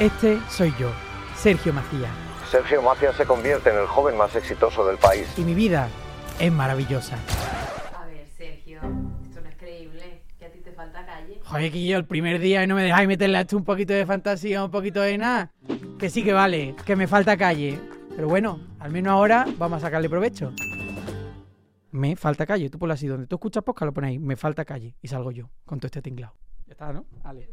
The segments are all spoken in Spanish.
Este soy yo, Sergio Macías. Sergio Macías se convierte en el joven más exitoso del país. Y mi vida es maravillosa. A ver, Sergio, esto no es creíble. Que a ti te falta calle. Joder, que yo el primer día y no me dejáis meterle a esto un poquito de fantasía, un poquito de nada. Que sí que vale, que me falta calle. Pero bueno, al menos ahora vamos a sacarle provecho. Me falta calle. Tú ponlo así, donde tú escuchas podcast lo ponéis. Me falta calle. Y salgo yo con todo este tinglado. Ya está, ¿no? Vale.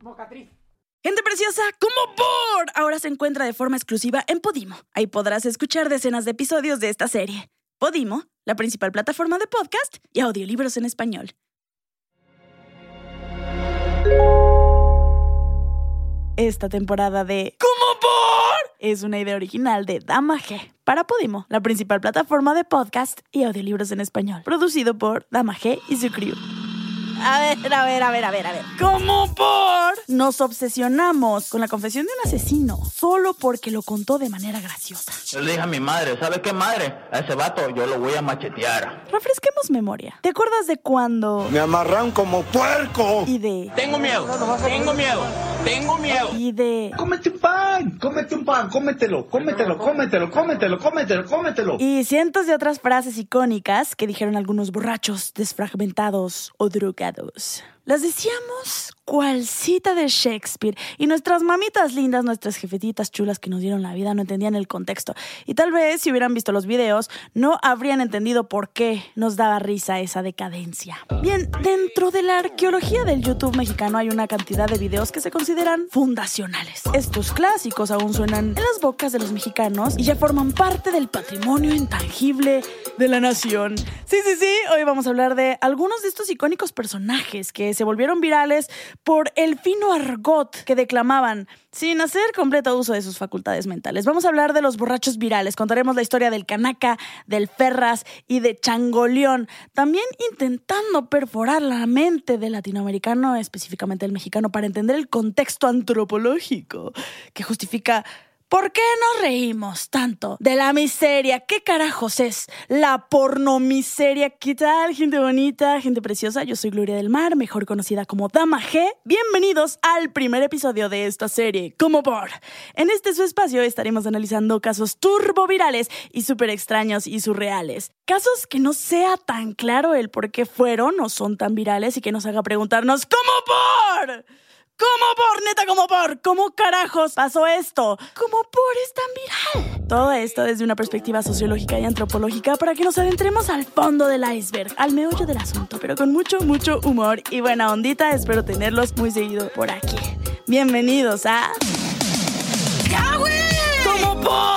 Mocatriz. Gente preciosa, como por ahora se encuentra de forma exclusiva en Podimo. Ahí podrás escuchar decenas de episodios de esta serie. Podimo, la principal plataforma de podcast y audiolibros en español. Esta temporada de ¿Cómo por? es una idea original de Dama G para Podimo, la principal plataforma de podcast y audiolibros en español, producido por Dama G y su crew. A ver, a ver, a ver, a ver, a ver. ¿Cómo por? Nos obsesionamos con la confesión de un asesino solo porque lo contó de manera graciosa. Yo le dije a mi madre, ¿sabes qué madre? A ese vato yo lo voy a machetear. Refresquemos memoria. ¿Te acuerdas de cuando? Me amarran como puerco. Y de. Tengo miedo, tengo miedo, tengo miedo. Y de. Cómete un pan, cómete un pan, cómetelo, cómetelo, cómetelo, cómetelo, cómetelo, cómetelo. Y cientos de otras frases icónicas que dijeron algunos borrachos, desfragmentados o drogados. Las decíamos cual cita de Shakespeare y nuestras mamitas lindas, nuestras jefetitas chulas que nos dieron la vida no entendían el contexto y tal vez si hubieran visto los videos no habrían entendido por qué nos daba risa esa decadencia. Bien, dentro de la arqueología del YouTube mexicano hay una cantidad de videos que se consideran fundacionales. Estos clásicos aún suenan en las bocas de los mexicanos y ya forman parte del patrimonio intangible de la nación. Sí, sí, sí, hoy vamos a hablar de algunos de estos icónicos personajes que se volvieron virales por el fino argot que declamaban sin hacer completo uso de sus facultades mentales. Vamos a hablar de los borrachos virales, contaremos la historia del canaca, del ferras y de changoleón, también intentando perforar la mente del latinoamericano, específicamente el mexicano, para entender el contexto antropológico que justifica ¿Por qué nos reímos tanto de la miseria? ¿Qué carajos es la pornomiseria? ¿Qué tal, gente bonita, gente preciosa? Yo soy Gloria del Mar, mejor conocida como Dama G. Bienvenidos al primer episodio de esta serie, como por. En este su espacio estaremos analizando casos turbovirales y súper extraños y surreales. Casos que no sea tan claro el por qué fueron o son tan virales y que nos haga preguntarnos, ¿cómo por? ¿Cómo por, neta, cómo por? ¿Cómo carajos pasó esto? ¿Cómo por es tan viral? Todo esto desde una perspectiva sociológica y antropológica para que nos adentremos al fondo del iceberg, al meollo del asunto, pero con mucho, mucho humor y buena ondita. Espero tenerlos muy seguido por aquí. Bienvenidos a... ¡Ya, güey! ¿Cómo por?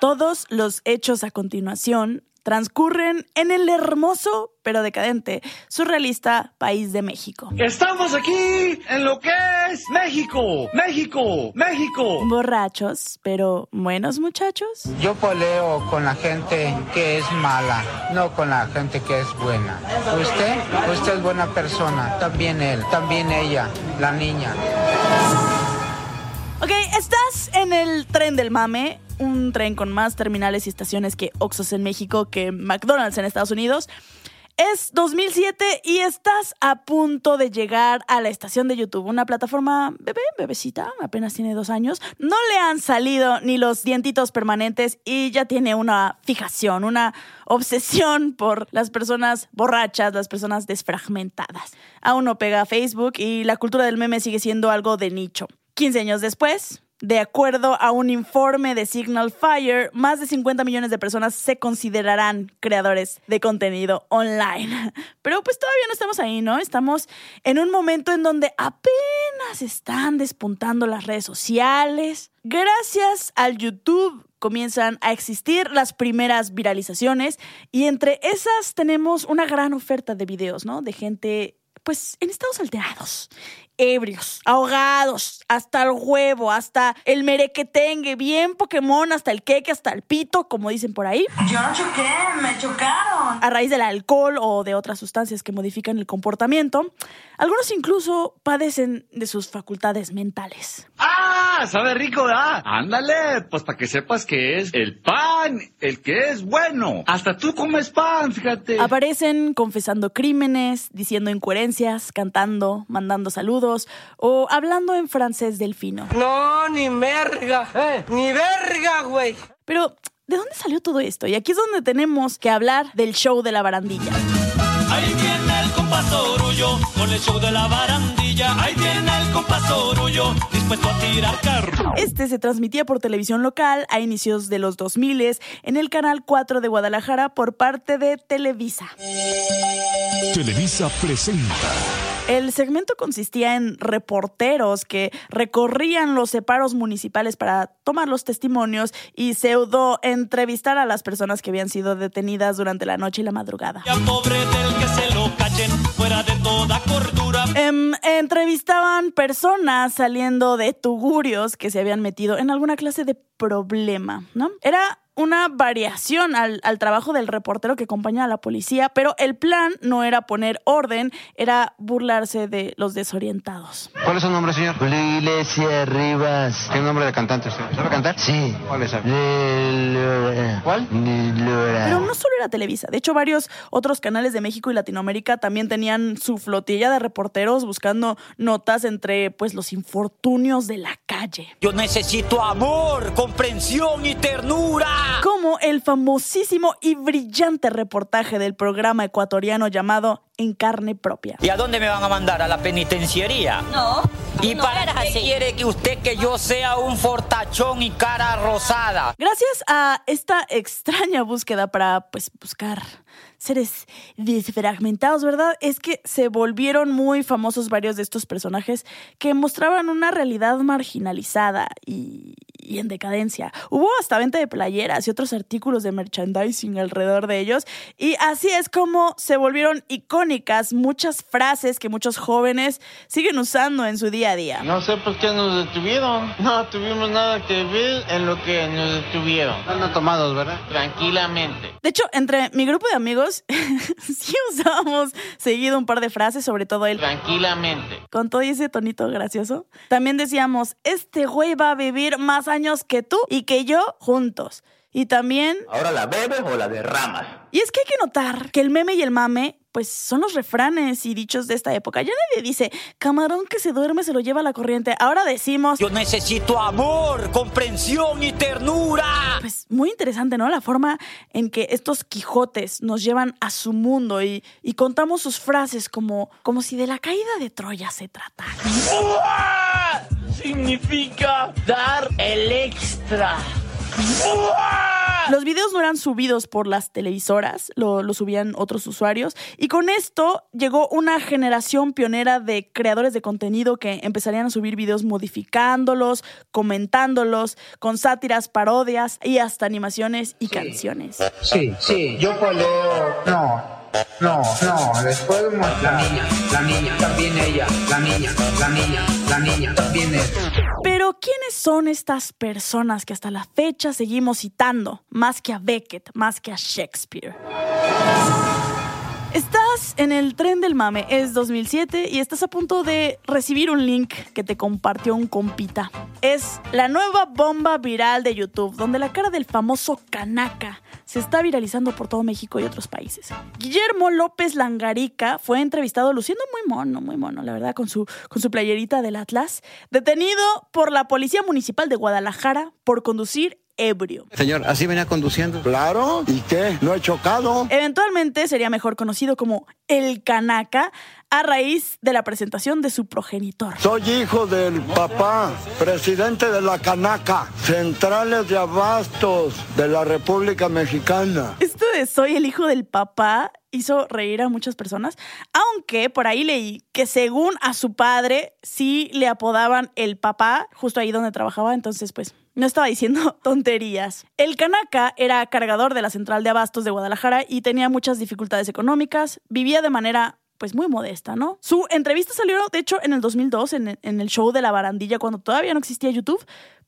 Todos los hechos a continuación transcurren en el hermoso pero decadente, surrealista país de México. Estamos aquí en lo que es México, México, México. Borrachos, pero buenos muchachos. Yo poleo con la gente que es mala, no con la gente que es buena. Usted, usted es buena persona, también él, también ella, la niña. Ok, estás en el tren del mame, un tren con más terminales y estaciones que Oxxos en México, que McDonald's en Estados Unidos. Es 2007 y estás a punto de llegar a la estación de YouTube, una plataforma bebé, bebecita, apenas tiene dos años. No le han salido ni los dientitos permanentes y ya tiene una fijación, una obsesión por las personas borrachas, las personas desfragmentadas. Aún no pega Facebook y la cultura del meme sigue siendo algo de nicho. 15 años después, de acuerdo a un informe de Signal Fire, más de 50 millones de personas se considerarán creadores de contenido online. Pero pues todavía no estamos ahí, ¿no? Estamos en un momento en donde apenas están despuntando las redes sociales. Gracias al YouTube comienzan a existir las primeras viralizaciones y entre esas tenemos una gran oferta de videos, ¿no? De gente pues en estados alterados, ebrios, ahogados, hasta el huevo, hasta el merequetengue, bien Pokémon, hasta el queque, hasta el pito, como dicen por ahí. Yo no choqué, me chocaron. A raíz del alcohol o de otras sustancias que modifican el comportamiento, algunos incluso padecen de sus facultades mentales. ¡Ah! Sabe rico, ¿verdad? Ándale, pues para que sepas que es el pan pan, el que es bueno. Hasta tú comes pan, fíjate. Aparecen confesando crímenes, diciendo incoherencias, cantando, mandando saludos o hablando en francés delfino. No, ni verga. Ni verga, güey. Pero, ¿de dónde salió todo esto? Y aquí es donde tenemos que hablar del show de la barandilla. Ahí viene el compás orullo con el show de la barandilla. Ahí viene el compás orullo dispuesto a tirar carro. Este se transmitía por televisión local a inicios de los 2000 en el canal 4 de Guadalajara por parte de Televisa. Televisa presenta. El segmento consistía en reporteros que recorrían los separos municipales para tomar los testimonios y pseudo entrevistar a las personas que habían sido detenidas durante la noche y la madrugada. Em, entrevistaban personas saliendo de tugurios que se habían metido en alguna clase de problema, ¿no? Era una variación al, al, trabajo del reportero que acompaña a la policía, pero el plan no era poner orden, era burlarse de los desorientados. ¿Cuál es su nombre, señor? Iglesia Rivas. ¿Qué nombre de cantante usted? ¿Sabe cantar? Sí. ¿Cuál es? ¿Cuál? Pero no solo era Televisa, de hecho varios otros canales de México y Latinoamérica también tenían su flotilla de reporteros buscando notas entre pues los infortunios de la calle. Yo necesito amor, comprensión y ternura como el famosísimo y brillante reportaje del programa ecuatoriano llamado En carne propia. ¿Y a dónde me van a mandar? ¿A la penitenciaría? No. ¿Y no para qué así. quiere que usted que yo sea un fortachón y cara rosada? Gracias a esta extraña búsqueda para pues buscar seres desfragmentados, ¿verdad? Es que se volvieron muy famosos varios de estos personajes que mostraban una realidad marginalizada y, y en decadencia. Hubo hasta venta de playeras y otros artículos de merchandising alrededor de ellos y así es como se volvieron icónicas muchas frases que muchos jóvenes siguen usando en su día a día. No sé por qué nos detuvieron. No tuvimos nada que ver en lo que nos detuvieron. Andan tomados, ¿verdad? Tranquilamente. De hecho, entre mi grupo de amigos sí usábamos seguido un par de frases, sobre todo él. Tranquilamente. Con todo ese tonito gracioso. También decíamos, este güey va a vivir más años que tú y que yo juntos. Y también... Ahora la bebes o la derramas. Y es que hay que notar que el meme y el mame, pues son los refranes y dichos de esta época. Ya nadie dice, camarón que se duerme se lo lleva la corriente. Ahora decimos... Yo necesito amor, comprensión y ternura. Pues muy interesante, ¿no? La forma en que estos Quijotes nos llevan a su mundo y, y contamos sus frases como, como si de la caída de Troya se tratara. Significa dar el extra. Los videos no eran subidos por las televisoras, lo, lo, subían otros usuarios. Y con esto llegó una generación pionera de creadores de contenido que empezarían a subir videos modificándolos, comentándolos, con sátiras, parodias y hasta animaciones y Sí. canciones. Sí, sí, yo cuando... No, no, no, les puedo mostrar. La niña, la niña, también ella, la niña, la niña, la niña, también él. Pero ¿quiénes son estas personas que hasta la fecha seguimos citando? Más que a Beckett, más que a Shakespeare. Estás en el tren del mame, es 2007 y estás a punto de recibir un link que te compartió un compita. Es la nueva bomba viral de YouTube, donde la cara del famoso Kanaka se está viralizando por todo México y otros países. Guillermo López Langarica fue entrevistado luciendo muy mono, muy mono, la verdad, con su, con su playerita del Atlas, detenido por la Policía Municipal de Guadalajara por conducir ebrio. Señor, ¿así venía conduciendo? Claro, ¿y qué? ¿No he chocado? Eventualmente sería mejor conocido como el Canaca a raíz de la presentación de su progenitor. Soy hijo del papá, presidente de la Canaca, centrales de abastos de la República Mexicana. Esto de soy el hijo del papá hizo reír a muchas personas, aunque por ahí leí que según a su padre sí le apodaban el papá, justo ahí donde trabajaba, entonces pues no estaba diciendo tonterías. El Canaca era cargador de la central de abastos de Guadalajara y tenía muchas dificultades económicas, vivía de manera pues muy modesta, ¿no? Su entrevista salió, de hecho, en el 2002, en, en el show de la barandilla, cuando todavía no existía YouTube,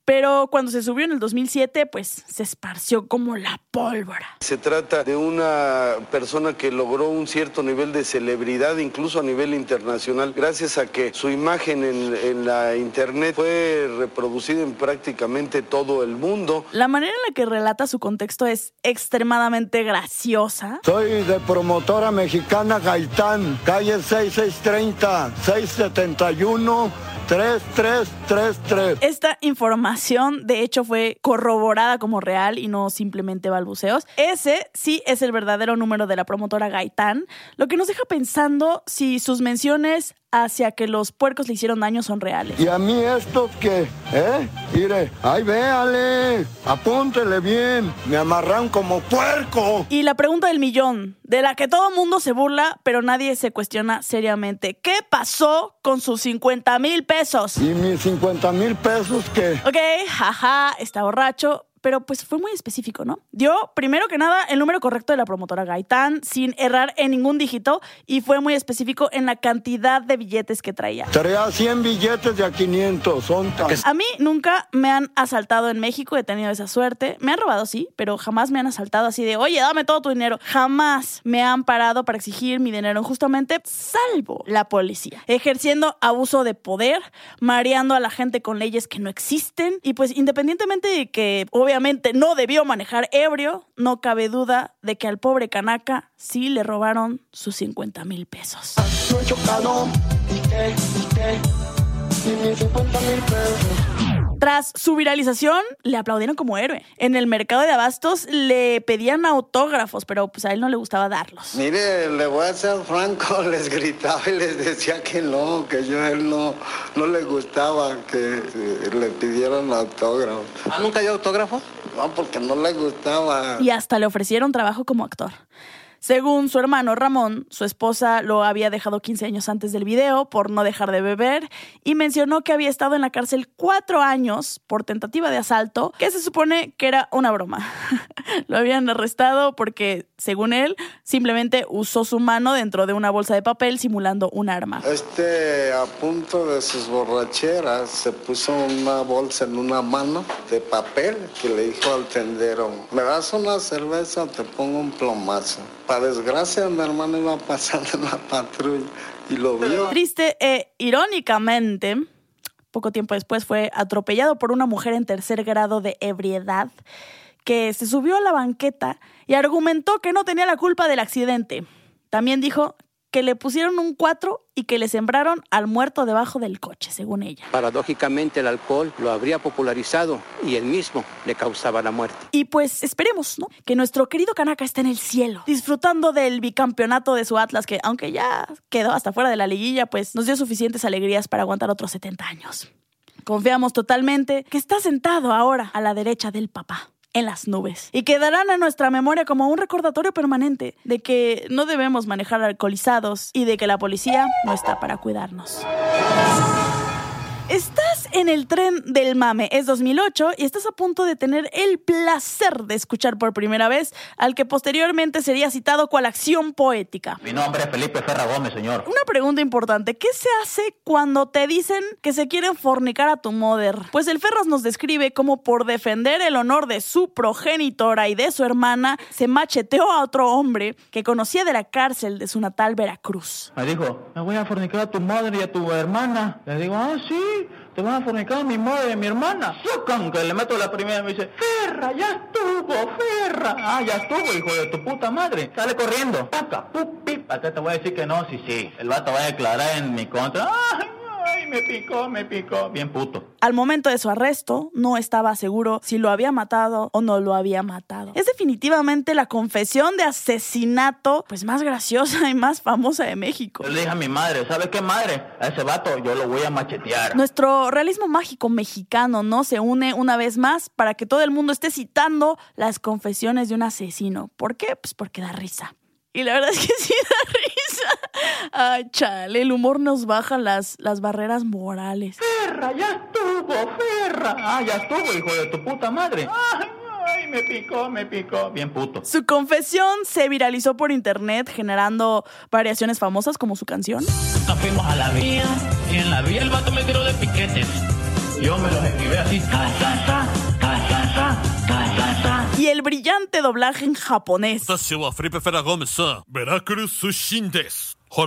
Pero cuando se subió en el 2007, pues se esparció como la pólvora. Se trata de una persona que logró un cierto nivel de celebridad, incluso a nivel internacional, gracias a que su imagen en, en la internet fue reproducida en prácticamente todo el mundo. La manera en la que relata su contexto es extremadamente graciosa. Soy de promotora mexicana Gaitán, calle 6630, 671. 3333. Esta información, de hecho, fue corroborada como real y no simplemente balbuceos. Ese sí es el verdadero número de la promotora Gaitán, lo que nos deja pensando si sus menciones hacia que los puercos le hicieron daño son reales. ¿Y a mí estos qué? ¿Eh? Mire, ay, véale, apúntele bien, me amarran como puerco. Y la pregunta del millón, de la que todo mundo se burla, pero nadie se cuestiona seriamente. ¿Qué pasó con sus 50 mil pesos? ¿Y mis 50 mil pesos qué? Ok, jaja, está borracho, pero pues fue muy específico, ¿no? Dio, primero que nada, el número correcto de la promotora Gaitán, sin errar en ningún dígito, y fue muy específico en la cantidad de billetes que traía. Traía 100 billetes de a 500, son tan... A mí nunca me han asaltado en México, he tenido esa suerte. Me han robado, sí, pero jamás me han asaltado así de, oye, dame todo tu dinero. Jamás me han parado para exigir mi dinero justamente, salvo la policía. Ejerciendo abuso de poder, mareando a la gente con leyes que no existen, y pues independientemente de que obviamente no debió manejar ebrio, no cabe duda de que al pobre Canaca sí le robaron sus 50 mil pesos. No he chocado, ¿y qué? ¿y qué? ¿Y mis 50 mil pesos? Tras su viralización, le aplaudieron como héroe. En el mercado de abastos le pedían autógrafos, pero pues a él no le gustaba darlos. Mire, le voy a ser franco, les gritaba y les decía que no, que yo a él no, no le gustaba que eh, le pidieran autógrafo. ¿Ah, nunca dio autógrafo? No, porque no le gustaba. Y hasta le ofrecieron trabajo como actor. Según su hermano Ramón, su esposa lo había dejado 15 años antes del video por no dejar de beber y mencionó que había estado en la cárcel cuatro años por tentativa de asalto, que se supone que era una broma. lo habían arrestado porque, según él, simplemente usó su mano dentro de una bolsa de papel simulando un arma. Este, a punto de sus borracheras, se puso una bolsa en una mano de papel que le dijo al tendero, ¿me das una cerveza o te pongo un plomazo? Para desgracia, mi hermano iba pasando en la patrulla y lo vio. Triste e irónicamente, poco tiempo después fue atropellado por una mujer en tercer grado de ebriedad que se subió a la banqueta y argumentó que no tenía la culpa del accidente. También dijo que le pusieron un 4 y que le sembraron al muerto debajo del coche, según ella. Paradójicamente el alcohol lo habría popularizado y él mismo le causaba la muerte. Y pues esperemos, ¿no? Que nuestro querido Kanaka esté en el cielo, disfrutando del bicampeonato de su Atlas, que aunque ya quedó hasta fuera de la liguilla, pues nos dio suficientes alegrías para aguantar otros 70 años. Confiamos totalmente que está sentado ahora a la derecha del papá en las nubes y quedarán en nuestra memoria como un recordatorio permanente de que no debemos manejar alcoholizados y de que la policía no está para cuidarnos. Estás en el tren del mame, es 2008 y estás a punto de tener el placer de escuchar por primera vez al que posteriormente sería citado cual acción poética. Mi nombre es Felipe Ferra Gómez, señor. Una pregunta importante, ¿qué se hace cuando te dicen que se quieren fornicar a tu mother? Pues el Ferras nos describe cómo por defender el honor de su progenitora y de su hermana, se macheteó a otro hombre que conocía de la cárcel de su natal Veracruz. Me dijo, me voy a fornicar a tu madre y a tu hermana. Le digo, ah, sí, te van a fornicar mi madre a mi hermana. Sucan, que le meto la primera y me dice, Ferra, ya estuvo, Ferra. Ah, ya estuvo, hijo de tu puta madre. Sale corriendo. Paca, pup, pip. Acá te voy a decir que no, sí, sí. El vato va a declarar en mi contra. Ay, ay, me picó, me picó. Bien puto. Al momento de su arresto, no estaba seguro si lo había matado o no lo había matado. Es definitivamente la confesión de asesinato pues más graciosa y más famosa de México. Yo le dije a mi madre, ¿sabes qué madre? A ese vato yo lo voy a machetear. Nuestro realismo mágico mexicano, ¿no? Se une una vez más para que todo el mundo esté citando las confesiones de un asesino. ¿Por qué? Pues porque da risa. Y la verdad es que sí da risa. Ay, chale, el humor nos baja las, las barreras morales. Ferra, ya estuvo, Ferra. Ah, ya estuvo, hijo de tu puta madre. Ay, me picó, me picó, bien puto. Su confesión se viralizó por internet, generando variaciones famosas como su canción. Fuimos a la vía y en la vía el vato me tiró de piquetes. Yo me los escribí así, y el brillante doblaje en japonés.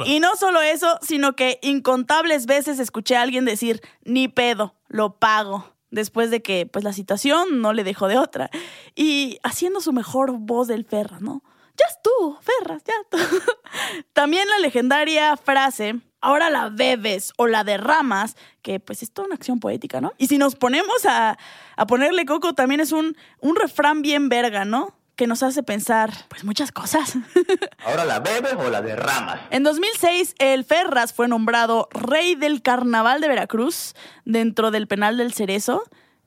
Y no solo eso, sino que incontables veces escuché a alguien decir, ni pedo, lo pago, después de que pues la situación no le dejó de otra. Y haciendo su mejor voz del Ferras, ¿no? Ya es tú, Ferras, ya tú. También la legendaria frase, ahora la bebes o la derramas, que pues es toda una acción poética, ¿no? Y si nos ponemos a, a ponerle coco, también es un, un refrán bien verga, ¿no? Que nos hace pensar, pues, muchas cosas. Ahora la bebes o la derramas. En 2006, el Ferras fue nombrado rey del carnaval de Veracruz dentro del penal del Cerezo,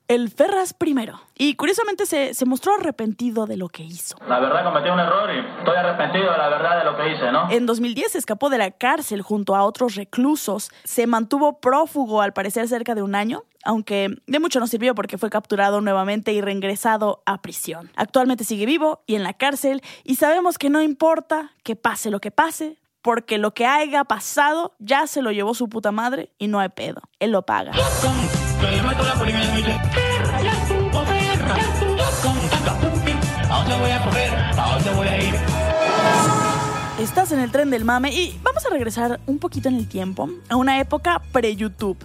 el Ferras primero. Y curiosamente se, se mostró arrepentido de lo que hizo. La verdad cometí un error y estoy arrepentido de la verdad de lo que hice, ¿no? En 2010 se escapó de la cárcel junto a otros reclusos. Se mantuvo prófugo al parecer cerca de un año, aunque de mucho no sirvió porque fue capturado nuevamente y reingresado a prisión. Actualmente sigue vivo y en la cárcel y sabemos que no importa que pase lo que pase, porque lo que haya pasado ya se lo llevó su puta madre y no hay pedo. Él lo paga. Estás en el tren del mame y vamos a regresar un poquito en el tiempo, a una época pre-YouTube.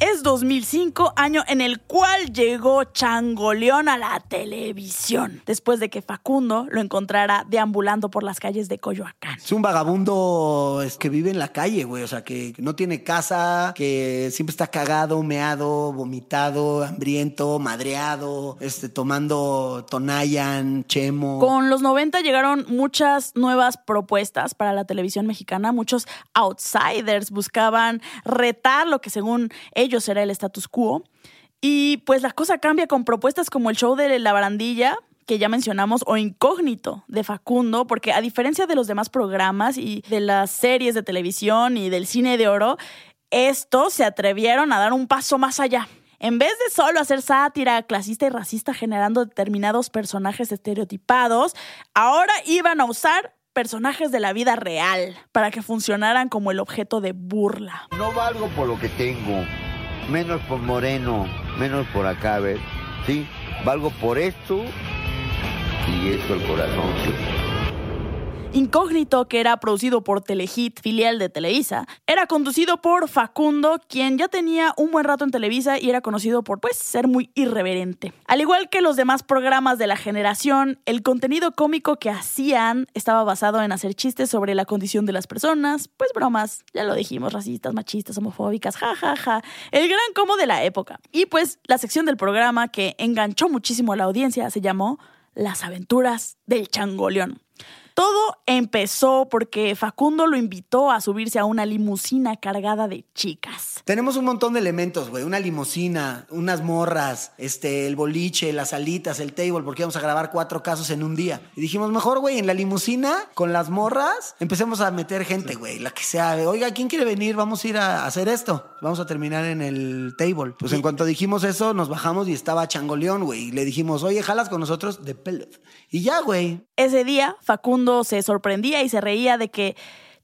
Es 2005, año en el cual llegó Changoleón a la televisión, después de que Facundo lo encontrara deambulando por las calles de Coyoacán. Es un vagabundo es que vive en la calle, güey. O sea, que no tiene casa, que siempre está cagado, meado, vomitado, hambriento, madreado, este, tomando Tonayan, Chemo. Con los 90 llegaron muchas nuevas propuestas para la televisión mexicana. Muchos outsiders buscaban retar lo que según ellos era el status quo. Y pues la cosa cambia con propuestas como el show de La Barandilla, que ya mencionamos, o Incógnito de Facundo, porque a diferencia de los demás programas y de las series de televisión y del cine de oro, estos se atrevieron a dar un paso más allá. En vez de solo hacer sátira clasista y racista generando determinados personajes estereotipados, ahora iban a usar personajes de la vida real para que funcionaran como el objeto de burla. No valgo por lo que tengo, menos por Moreno, menos por acá. Sí, valgo por esto y esto el corazón, sí. Incógnito, que era producido por Telehit, filial de Televisa, era conducido por Facundo, quien ya tenía un buen rato en Televisa y era conocido por, pues, ser muy irreverente. Al igual que los demás programas de la generación, el contenido cómico que hacían estaba basado en hacer chistes sobre la condición de las personas, pues bromas, ya lo dijimos, racistas, machistas, homofóbicas, jajaja, ja, ja. el gran como de la época. Y pues la sección del programa que enganchó muchísimo a la audiencia se llamó Las aventuras del changoleón. Todo empezó porque Facundo lo invitó a subirse a una limusina cargada de chicas. Tenemos un montón de elementos, güey. Una limusina, unas morras, este, el boliche, las alitas, el table, porque íbamos a grabar cuatro casos en un día. Y dijimos, mejor, güey, en la limusina, con las morras, empecemos a meter gente, güey, la que sea. Oiga, ¿quién quiere venir? Vamos a ir a hacer esto. Vamos a terminar en el table. Pues en cuanto dijimos eso, nos bajamos y estaba Changoleón, güey. Y le dijimos, oye, jalas con nosotros de pelot. Y ya, güey. Ese día, Facundo se sorprendía y se reía de que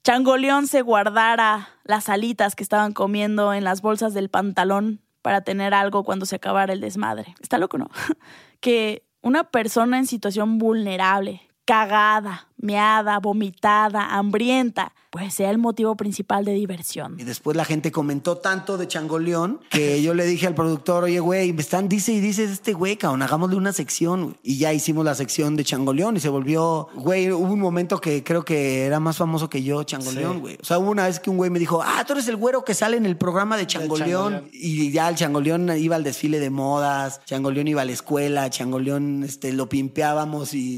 Changoleón se guardara las alitas que estaban comiendo en las bolsas del pantalón para tener algo cuando se acabara el desmadre. Está loco, ¿no? que una persona en situación vulnerable, cagada, meada, vomitada, hambrienta, pues sea el motivo principal de diversión. Y después la gente comentó tanto de Changoleón que yo le dije al productor, oye, güey, me están, dice y dice este güey, cabrón, hagámosle una sección. güey". Y ya hicimos la sección de Changoleón y se volvió, güey, hubo un momento que creo que era más famoso que yo, Changoleón, Sí. güey. O sea, hubo una vez que un güey me dijo, ah, tú eres el güero que sale en el programa de Changoleón. Changoleón. Y ya el Changoleón iba al desfile de modas, Changoleón iba a la escuela, Changoleón este, lo pimpeábamos y,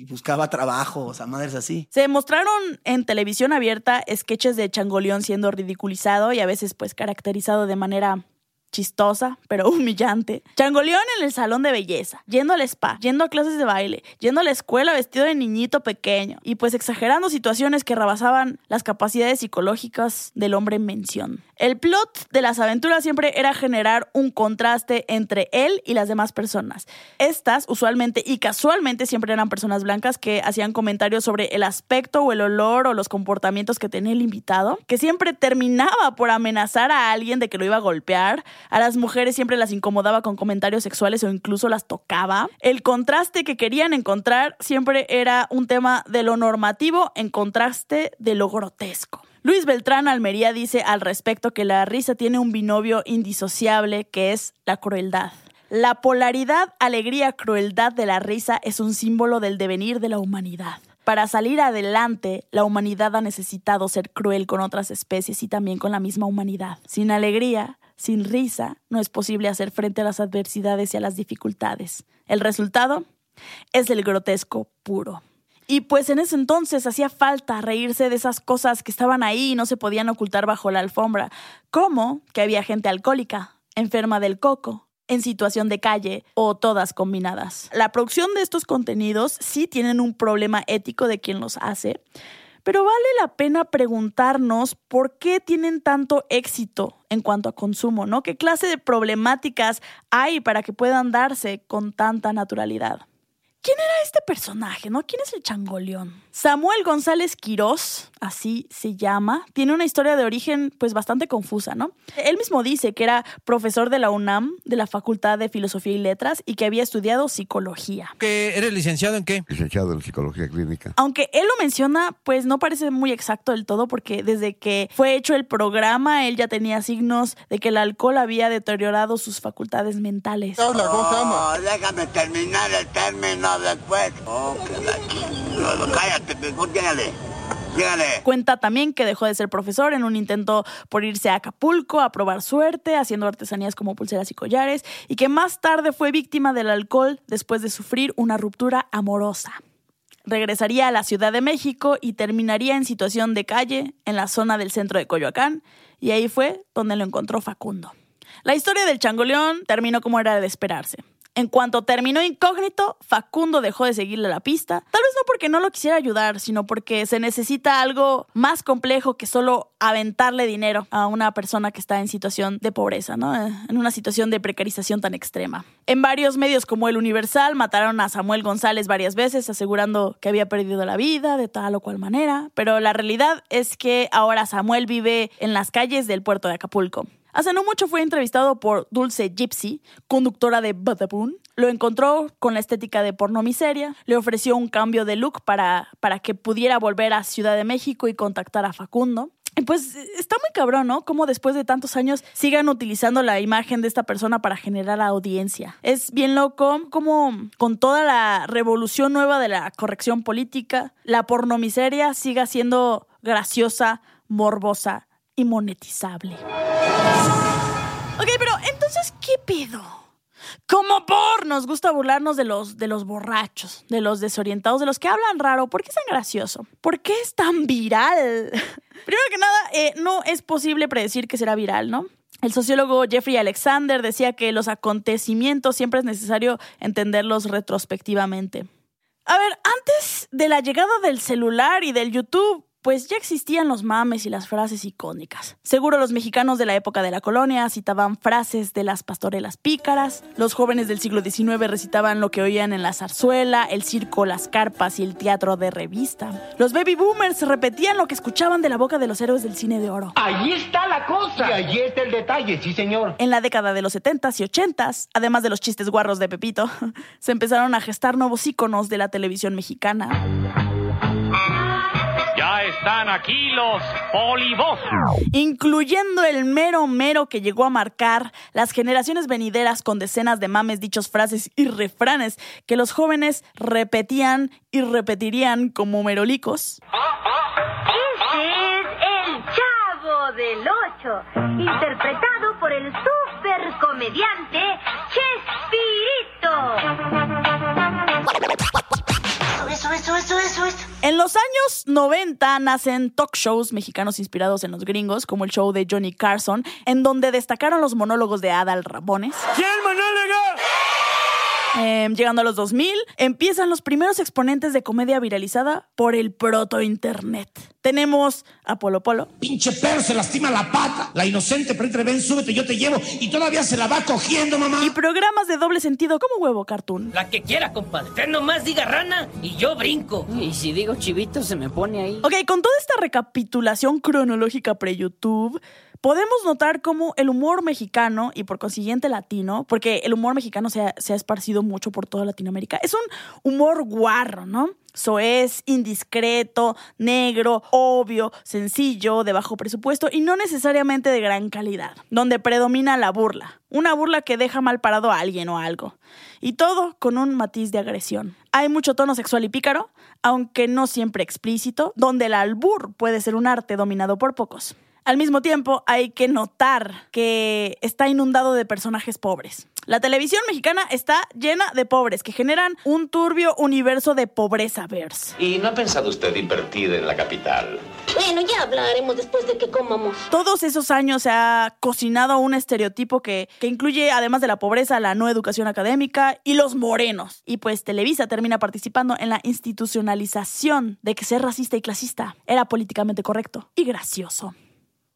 y buscaba trabajo, sea, madres así. Se mostraron en televisión abierta sketches de Changoleón siendo ridiculizado y a veces pues caracterizado de manera chistosa, pero humillante. Changoleón en el salón de belleza, yendo al spa, yendo a clases de baile, yendo a la escuela vestido de niñito pequeño y pues exagerando situaciones que rebasaban las capacidades psicológicas del hombre en mención. El plot de las aventuras siempre era generar un contraste entre él y las demás personas. Estas, usualmente y casualmente, siempre eran personas blancas que hacían comentarios sobre el aspecto o el olor o los comportamientos que tenía el invitado, que siempre terminaba por amenazar a alguien de que lo iba a golpear a las mujeres siempre las incomodaba con comentarios sexuales o incluso las tocaba. El contraste que querían encontrar siempre era un tema de lo normativo en contraste de lo grotesco. Luis Beltrán Almería dice al respecto que la risa tiene un binomio indisociable que es la crueldad. La polaridad, alegría, crueldad de la risa es un símbolo del devenir de la humanidad. Para salir adelante, la humanidad ha necesitado ser cruel con otras especies y también con la misma humanidad. Sin alegría, sin risa, no es posible hacer frente a las adversidades y a las dificultades. El resultado es el grotesco puro. Y pues en ese entonces hacía falta reírse de esas cosas que estaban ahí y no se podían ocultar bajo la alfombra, como que había gente alcohólica, enferma del coco, en situación de calle o todas combinadas. La producción de estos contenidos sí tienen un problema ético de quien los hace, pero vale la pena preguntarnos por qué tienen tanto éxito en cuanto a consumo, ¿no? ¿Qué clase de problemáticas hay para que puedan darse con tanta naturalidad? ¿Quién era este personaje, no? ¿Quién es el changoleón? Samuel González Quirós, así se llama, tiene una historia de origen pues bastante confusa, ¿no? Él mismo dice que era profesor de la UNAM, de la Facultad de Filosofía y Letras, y que había estudiado psicología. ¿Que ¿Eres licenciado en qué? Licenciado en psicología clínica. Aunque él lo menciona, pues no parece muy exacto del todo, porque desde que fue hecho el programa, él ya tenía signos de que el alcohol había deteriorado sus facultades mentales. Habla, ¿cómo se llama? déjame terminar el término Cállate. Cuenta también que dejó de ser profesor en un intento por irse a Acapulco a probar suerte, haciendo artesanías como pulseras y collares, y que más tarde fue víctima del alcohol después de sufrir una ruptura amorosa. Regresaría a la Ciudad de México y terminaría en situación de calle en la zona del centro de Coyoacán, y ahí fue donde lo encontró Facundo. La historia del changoleón terminó como era de esperarse. En cuanto terminó incógnito, Facundo dejó de seguirle la pista, tal vez no porque no lo quisiera ayudar, sino porque se necesita algo más complejo que solo aventarle dinero a una persona que está en situación de pobreza, ¿no? Eh, En una situación de precarización tan extrema. En varios medios como El Universal mataron a Samuel González varias veces asegurando que había perdido la vida de tal o cual manera, pero la realidad es que ahora Samuel vive en las calles del puerto de Acapulco. Hace no mucho fue entrevistado por Dulce Gypsy, conductora de Badaboom. Lo encontró con la estética de porno miseria, le ofreció un cambio de look para, para que pudiera volver a Ciudad de México y contactar a Facundo. Y pues está muy cabrón, ¿no? Como después de tantos años sigan utilizando la imagen de esta persona para generar audiencia. Es bien loco como con toda la revolución nueva de la corrección política, la pornomiseria siga siendo graciosa, morbosa y monetizable. Ok, pero entonces, ¿qué pedo? Como por nos gusta burlarnos de los, de los borrachos, de los desorientados, de los que hablan raro. ¿Por qué es tan gracioso? ¿Por qué es tan viral? Primero que nada, eh, no es posible predecir que será viral, ¿no? El sociólogo Jeffrey Alexander decía que los acontecimientos siempre es necesario entenderlos retrospectivamente. A ver, antes de la llegada del celular y del YouTube, pues ya existían los mames y las frases icónicas. Seguro los mexicanos de la época de la colonia citaban frases de las pastorelas pícaras, los jóvenes del siglo XIX recitaban lo que oían en la zarzuela, el circo, las carpas y el teatro de revista. Los baby boomers repetían lo que escuchaban de la boca de los héroes del cine de oro. Ahí está la cosa. Y ahí está el detalle, sí, señor. En la década de los 70s y 80s, además de los chistes guarros de Pepito, se empezaron a gestar nuevos íconos de la televisión mexicana. Ya están aquí los polibos. incluyendo el mero mero que llegó a marcar las generaciones venideras con decenas de mames, dichos, frases y refranes que los jóvenes repetían y repetirían como merolicos. Este es el Chavo del Ocho, interpretado por el super comediante Chespirito. Eso, eso, eso, eso, eso. En los años 90 nacen talk shows mexicanos inspirados en los gringos, como el show de Johnny Carson, en donde destacaron los monólogos de Adal Ramones. ¿Quién monólogo? Eh, llegando a los 2000, empiezan los primeros exponentes de comedia viralizada por el proto-internet. Tenemos a Polo Polo, Pinche perro se lastima la pata. La inocente, pero entre ven, súbete, yo te llevo. Y todavía se la va cogiendo, mamá. y programas de doble sentido como Huevo Cartoon. La que quiera, compadre. Usted nomás diga rana y yo brinco. Y si digo chivito, se me pone ahí. Ok, con toda esta recapitulación cronológica pre-YouTube, podemos notar cómo el humor mexicano y por consiguiente latino, porque el humor mexicano se ha, se ha esparcido mucho por toda Latinoamérica, es un humor guarro, ¿no? Soez, indiscreto, negro, obvio, sencillo, de bajo presupuesto y no necesariamente de gran calidad, donde predomina la burla, una burla que deja mal parado a alguien o algo, y todo con un matiz de agresión. Hay mucho tono sexual y pícaro, aunque no siempre explícito, donde el albur puede ser un arte dominado por pocos. Al mismo tiempo, hay que notar que está inundado de personajes pobres. La televisión mexicana está llena de pobres que generan un turbio universo de pobreza verse. ¿Y no ha pensado usted invertir en la capital? Bueno, ya hablaremos después de que comamos. Todos esos años se ha cocinado un estereotipo que, que incluye, además de la pobreza, la no educación académica y los morenos. Y pues Televisa termina participando en la institucionalización de que ser racista y clasista era políticamente correcto y gracioso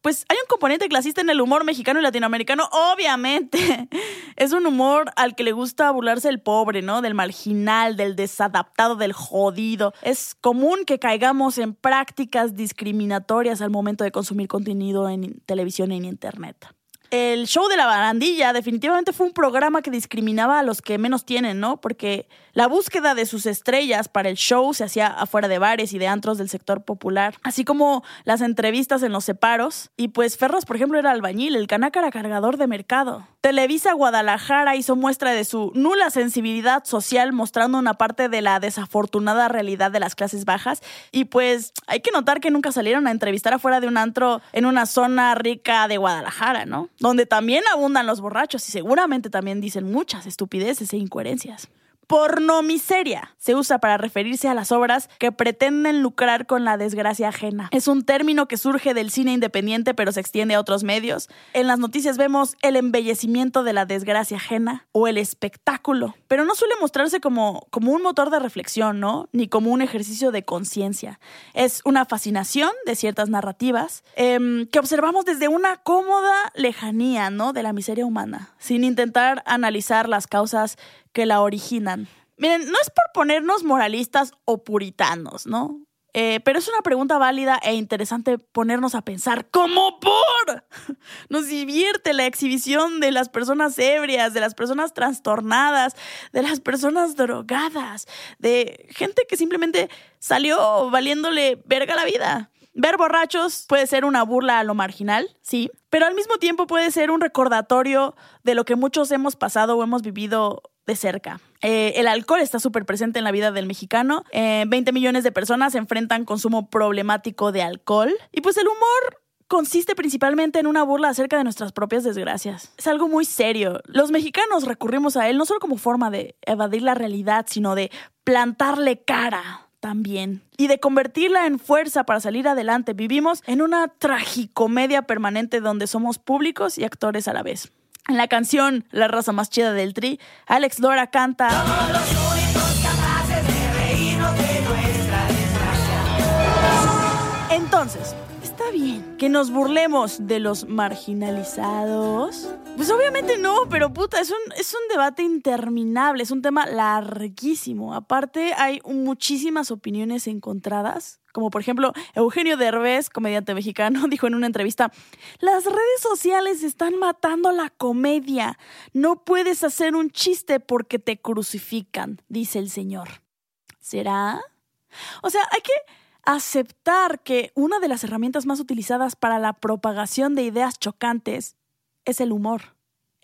pues hay un componente clasista en el humor mexicano y latinoamericano, obviamente. Es un humor al que le gusta burlarse el pobre, ¿no? Del marginal, del desadaptado, del jodido. Es común que caigamos en prácticas discriminatorias al momento de consumir contenido en televisión y en internet el show de la barandilla definitivamente fue un programa que discriminaba a los que menos tienen, ¿no? Porque la búsqueda de sus estrellas para el show se hacía afuera de bares y de antros del sector popular, así como las entrevistas en los separos. Y pues Ferros, por ejemplo, era albañil, el canaca era cargador de mercado. Televisa Guadalajara hizo muestra de su nula sensibilidad social mostrando una parte de la desafortunada realidad de las clases bajas. Y pues hay que notar que nunca salieron a entrevistar afuera de un antro en una zona rica de Guadalajara, ¿no? Donde también abundan los borrachos y seguramente también dicen muchas estupideces e incoherencias. Pornomiseria se usa para referirse a las obras que pretenden lucrar con la desgracia ajena. Es un término que surge del cine independiente pero se extiende a otros medios. En las noticias vemos el embellecimiento de la desgracia ajena o el espectáculo, pero no suele mostrarse como, como un motor de reflexión, ¿no? Ni como un ejercicio de conciencia. Es una fascinación de ciertas narrativas em, que observamos desde una cómoda lejanía, ¿no? De la miseria humana, sin intentar analizar las causas que la originan. Miren, no es por ponernos moralistas o puritanos, ¿no? Eh, pero es una pregunta válida e interesante ponernos a pensar, ¿cómo por? Nos divierte la exhibición de las personas ebrias, de las personas trastornadas, de las personas drogadas, de gente que simplemente salió valiéndole verga la vida. Ver borrachos puede ser una burla a lo marginal, sí, pero al mismo tiempo puede ser un recordatorio de lo que muchos hemos pasado o hemos vivido de cerca. Eh, el alcohol está súper presente en la vida del mexicano. 20 eh, millones de personas enfrentan consumo problemático de alcohol. Y pues el humor consiste principalmente en una burla acerca de nuestras propias desgracias. Es algo muy serio. Los mexicanos recurrimos a él no solo como forma de evadir la realidad, sino de plantarle cara también y de convertirla en fuerza para salir adelante. Vivimos en una tragicomedia permanente donde somos públicos y actores a la vez. En la canción La raza más chida del tri, Alex Lora canta. Los únicos capaces de de nuestra desgracia. Entonces, ¿está bien que nos burlemos de los marginalizados? Pues obviamente no, pero puta, es un, es un debate interminable, es un tema larguísimo. Aparte, hay muchísimas opiniones encontradas como por ejemplo, Eugenio Derbez, comediante mexicano, dijo en una entrevista, las redes sociales están matando la comedia. No puedes hacer un chiste porque te crucifican, dice el señor. ¿Será? O sea, hay que aceptar que una de las herramientas más utilizadas para la propagación de ideas chocantes es el humor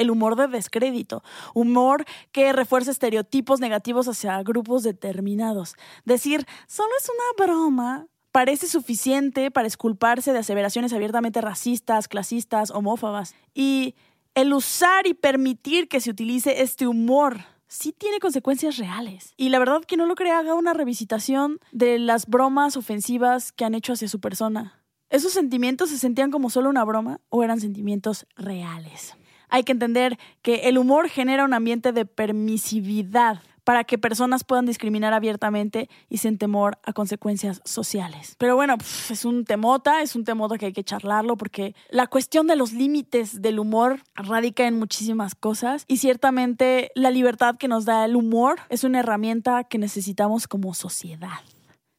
el humor de descrédito, humor que refuerza estereotipos negativos hacia grupos determinados. Decir, solo es una broma, parece suficiente para esculparse de aseveraciones abiertamente racistas, clasistas, homófobas. Y el usar y permitir que se utilice este humor sí tiene consecuencias reales. Y la verdad que no lo crea haga una revisitación de las bromas ofensivas que han hecho hacia su persona. ¿Esos sentimientos se sentían como solo una broma o eran sentimientos reales? Hay que entender que el humor genera un ambiente de permisividad para que personas puedan discriminar abiertamente y sin temor a consecuencias sociales. Pero bueno, es un temota, es un temota que hay que charlarlo porque la cuestión de los límites del humor radica en muchísimas cosas y ciertamente la libertad que nos da el humor es una herramienta que necesitamos como sociedad.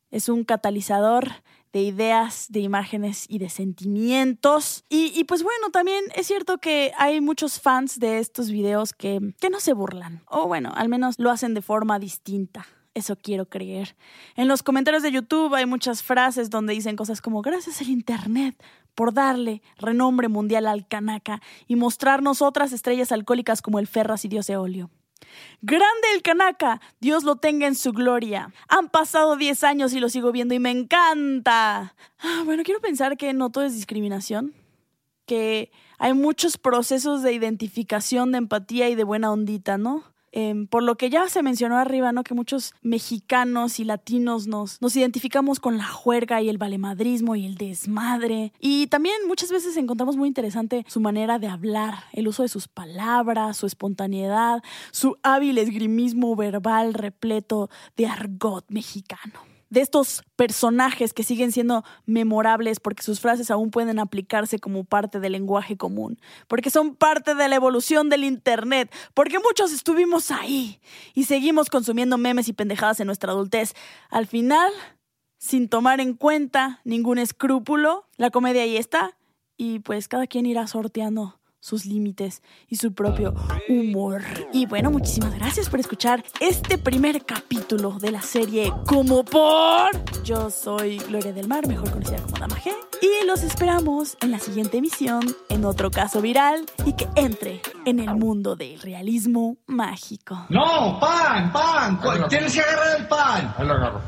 Es un catalizador de ideas, de imágenes y de sentimientos. Y, y, pues bueno, también es cierto que hay muchos fans de estos videos que, que no se burlan, o bueno, al menos lo hacen de forma distinta. Eso quiero creer. En los comentarios de YouTube hay muchas frases donde dicen cosas como gracias al Internet por darle renombre mundial al Kanaka y mostrarnos otras estrellas alcohólicas como el Ferras y Dios Eolio. Grande el Kanaka, Dios lo tenga en su gloria. Han pasado 10 años y lo sigo viendo y me encanta. Ah, bueno, quiero pensar que no todo es discriminación, que hay muchos procesos de identificación, de empatía y de buena ondita, ¿no? Em, por lo que ya se mencionó arriba, ¿no? Que muchos mexicanos y latinos nos, nos identificamos con la juerga y el valemadrismo y el desmadre. Y también muchas veces encontramos muy interesante su manera de hablar, el uso de sus palabras, su espontaneidad, su hábil esgrimismo verbal repleto de argot mexicano de estos personajes que siguen siendo memorables porque sus frases aún pueden aplicarse como parte del lenguaje común, porque son parte de la evolución del Internet, porque muchos estuvimos ahí y seguimos consumiendo memes y pendejadas en nuestra adultez. Al final, sin tomar en cuenta ningún escrúpulo, la comedia ahí está y pues cada quien irá sorteando sus límites y su propio humor. Y bueno, muchísimas gracias por escuchar este primer capítulo de la serie Como por. Yo soy Gloria del Mar, mejor conocida como Dama G, y los esperamos en la siguiente emisión, en otro caso viral y que entre en el mundo del realismo mágico. No, pan, pan, tienes que agarrar el pan. Ahí lo agarro.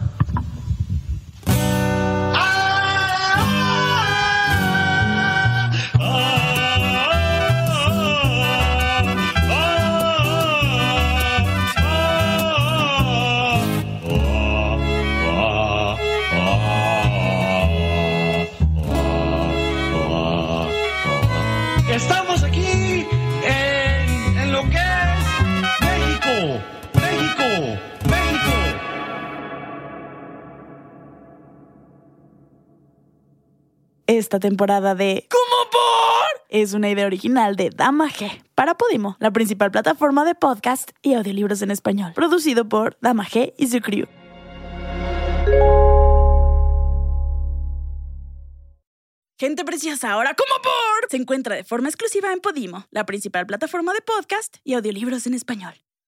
Esta temporada de ¿Cómo por? es una idea original de Dama G para Podimo, la principal plataforma de podcast y audiolibros en español, producido por Dama G y su crew. Gente preciosa, ahora como por se encuentra de forma exclusiva en Podimo, la principal plataforma de podcast y audiolibros en español.